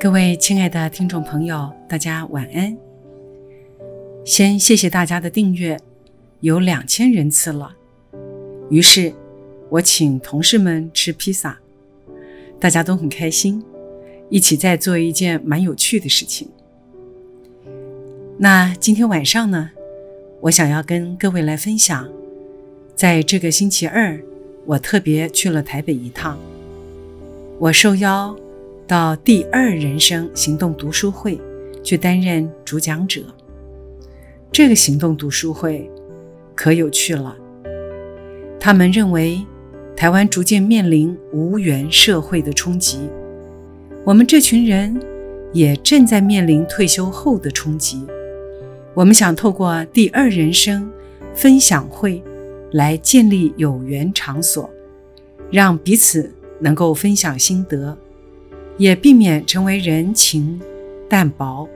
各位亲爱的听众朋友，大家晚安。先谢谢大家的订阅，有两千人次了。于是，我请同事们吃披萨，大家都很开心，一起在做一件蛮有趣的事情。那今天晚上呢，我想要跟各位来分享，在这个星期二，我特别去了台北一趟，我受邀。到第二人生行动读书会去担任主讲者。这个行动读书会可有趣了。他们认为，台湾逐渐面临无缘社会的冲击，我们这群人也正在面临退休后的冲击。我们想透过第二人生分享会来建立有缘场所，让彼此能够分享心得。也避免成为人情淡薄、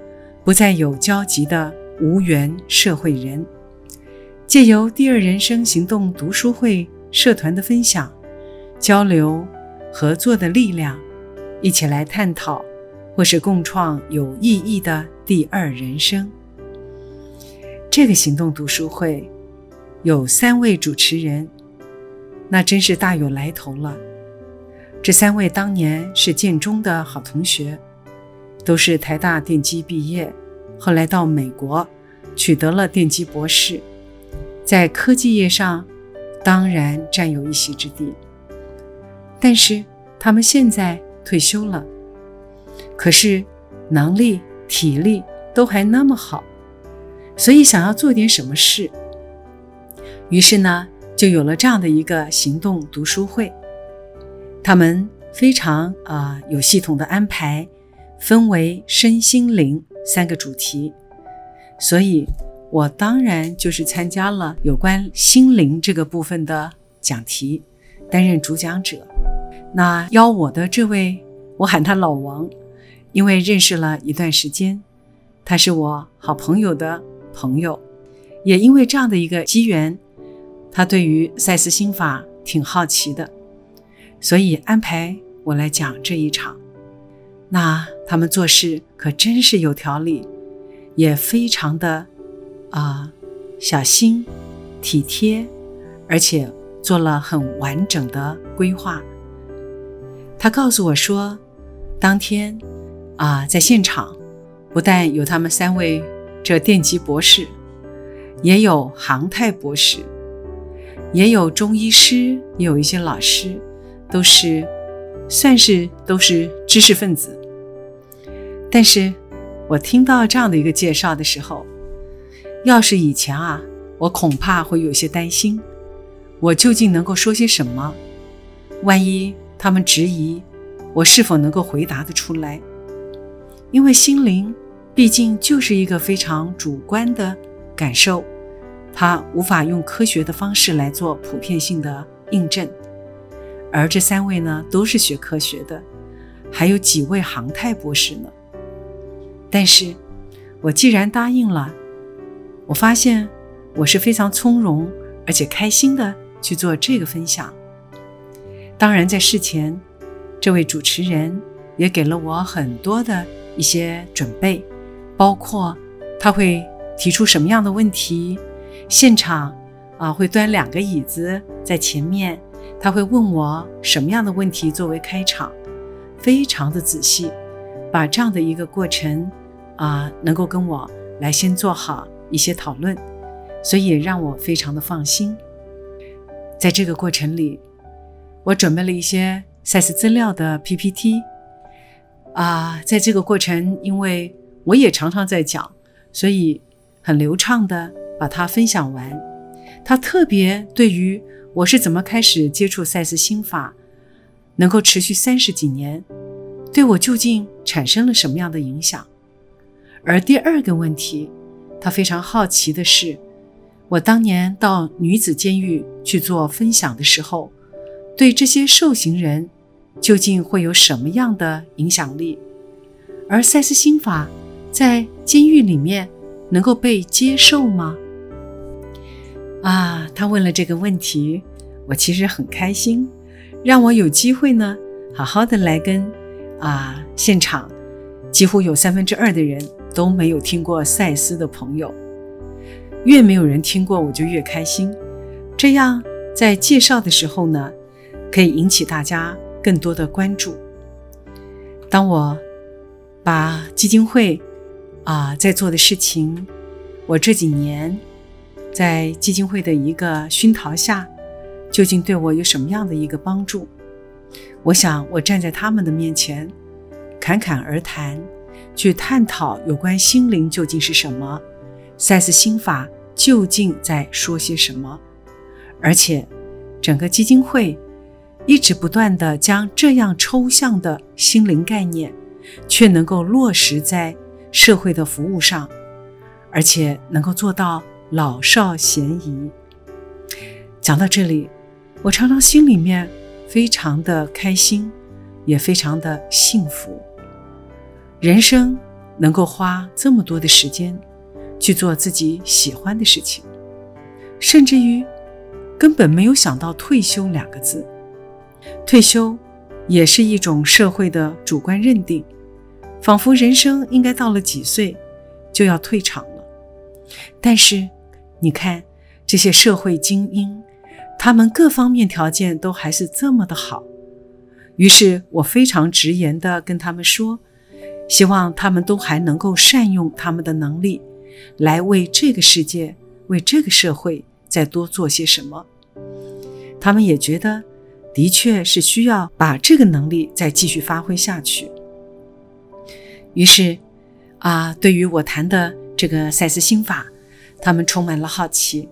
不再有交集的无缘社会人。借由第二人生行动读书会社团的分享、交流、合作的力量，一起来探讨或是共创有意义的第二人生。这个行动读书会有三位主持人，那真是大有来头了。这三位当年是建中的好同学，都是台大电机毕业，后来到美国取得了电机博士，在科技业上当然占有一席之地。但是他们现在退休了，可是能力、体力都还那么好，所以想要做点什么事，于是呢，就有了这样的一个行动读书会。他们非常啊有系统的安排，分为身心灵三个主题，所以我当然就是参加了有关心灵这个部分的讲题，担任主讲者。那邀我的这位，我喊他老王，因为认识了一段时间，他是我好朋友的朋友，也因为这样的一个机缘，他对于赛斯心法挺好奇的。所以安排我来讲这一场，那他们做事可真是有条理，也非常的啊小心、体贴，而且做了很完整的规划。他告诉我说，当天啊在现场，不但有他们三位这电极博士，也有航太博士，也有中医师，也有一些老师。都是，算是都是知识分子。但是，我听到这样的一个介绍的时候，要是以前啊，我恐怕会有些担心，我究竟能够说些什么？万一他们质疑我是否能够回答得出来？因为心灵毕竟就是一个非常主观的感受，它无法用科学的方式来做普遍性的印证。而这三位呢，都是学科学的，还有几位航太博士呢。但是，我既然答应了，我发现我是非常从容而且开心的去做这个分享。当然，在事前，这位主持人也给了我很多的一些准备，包括他会提出什么样的问题，现场啊会端两个椅子在前面。他会问我什么样的问题作为开场，非常的仔细，把这样的一个过程啊，能够跟我来先做好一些讨论，所以也让我非常的放心。在这个过程里，我准备了一些赛事资料的 PPT 啊，在这个过程，因为我也常常在讲，所以很流畅的把它分享完。他特别对于。我是怎么开始接触赛斯心法，能够持续三十几年，对我究竟产生了什么样的影响？而第二个问题，他非常好奇的是，我当年到女子监狱去做分享的时候，对这些受刑人究竟会有什么样的影响力？而赛斯心法在监狱里面能够被接受吗？啊，他问了这个问题，我其实很开心，让我有机会呢，好好的来跟啊现场几乎有三分之二的人。都没有听过赛斯的朋友，越没有人听过，我就越开心。这样在介绍的时候呢，可以引起大家更多的关注。当我把基金会啊在做的事情，我这几年在基金会的一个熏陶下，究竟对我有什么样的一个帮助？我想，我站在他们的面前，侃侃而谈。去探讨有关心灵究竟是什么，赛斯心法究竟在说些什么，而且整个基金会一直不断地将这样抽象的心灵概念，却能够落实在社会的服务上，而且能够做到老少咸宜。讲到这里，我常常心里面非常的开心，也非常的幸福。人生能够花这么多的时间去做自己喜欢的事情，甚至于根本没有想到退休两个字。退休也是一种社会的主观认定，仿佛人生应该到了几岁就要退场。但是你看这些社会精英，他们各方面条件都还是这么的好。于是我非常直言地跟他们说。希望他们都还能够善用他们的能力，来为这个世界、为这个社会再多做些什么。他们也觉得，的确是需要把这个能力再继续发挥下去。于是，啊，对于我谈的这个赛斯心法，他们充满了好奇。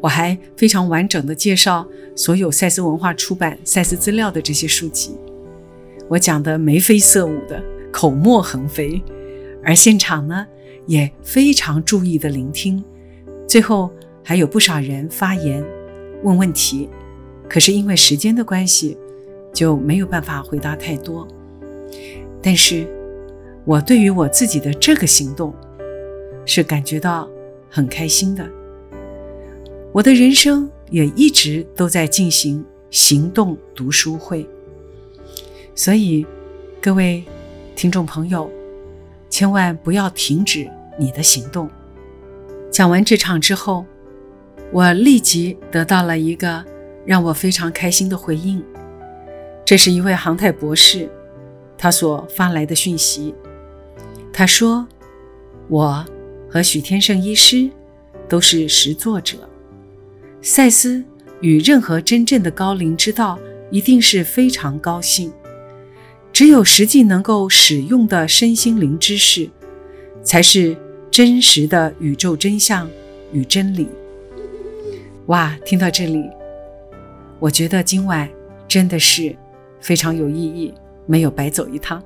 我还非常完整的介绍所有赛斯文化出版赛斯资料的这些书籍，我讲的眉飞色舞的。口沫横飞，而现场呢也非常注意的聆听，最后还有不少人发言问问题，可是因为时间的关系，就没有办法回答太多。但是，我对于我自己的这个行动，是感觉到很开心的。我的人生也一直都在进行行动读书会，所以各位。听众朋友，千万不要停止你的行动。讲完这场之后，我立即得到了一个让我非常开心的回应。这是一位航太博士，他所发来的讯息。他说：“我和许天胜医师都是实作者。赛斯与任何真正的高龄之道，一定是非常高兴。”只有实际能够使用的身心灵知识，才是真实的宇宙真相与真理。哇，听到这里，我觉得今晚真的是非常有意义，没有白走一趟。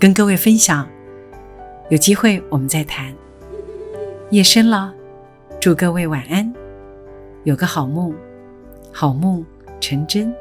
跟各位分享，有机会我们再谈。夜深了，祝各位晚安，有个好梦，好梦成真。